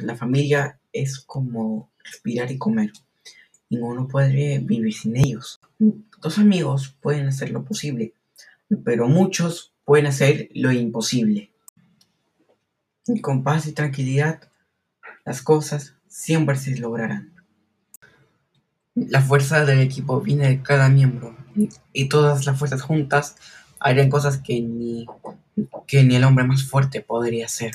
La, familia es como respirar y comer. Ninguno puede vivir sin ellos. Dos amigos pueden hacer lo posible, pero muchos pueden hacer lo imposible. Y con paz y tranquilidad, las cosas siempre se lograrán. La fuerza del equipo viene de cada miembro y todas las fuerzas juntas harían cosas que ni, que ni el hombre más fuerte podría hacer.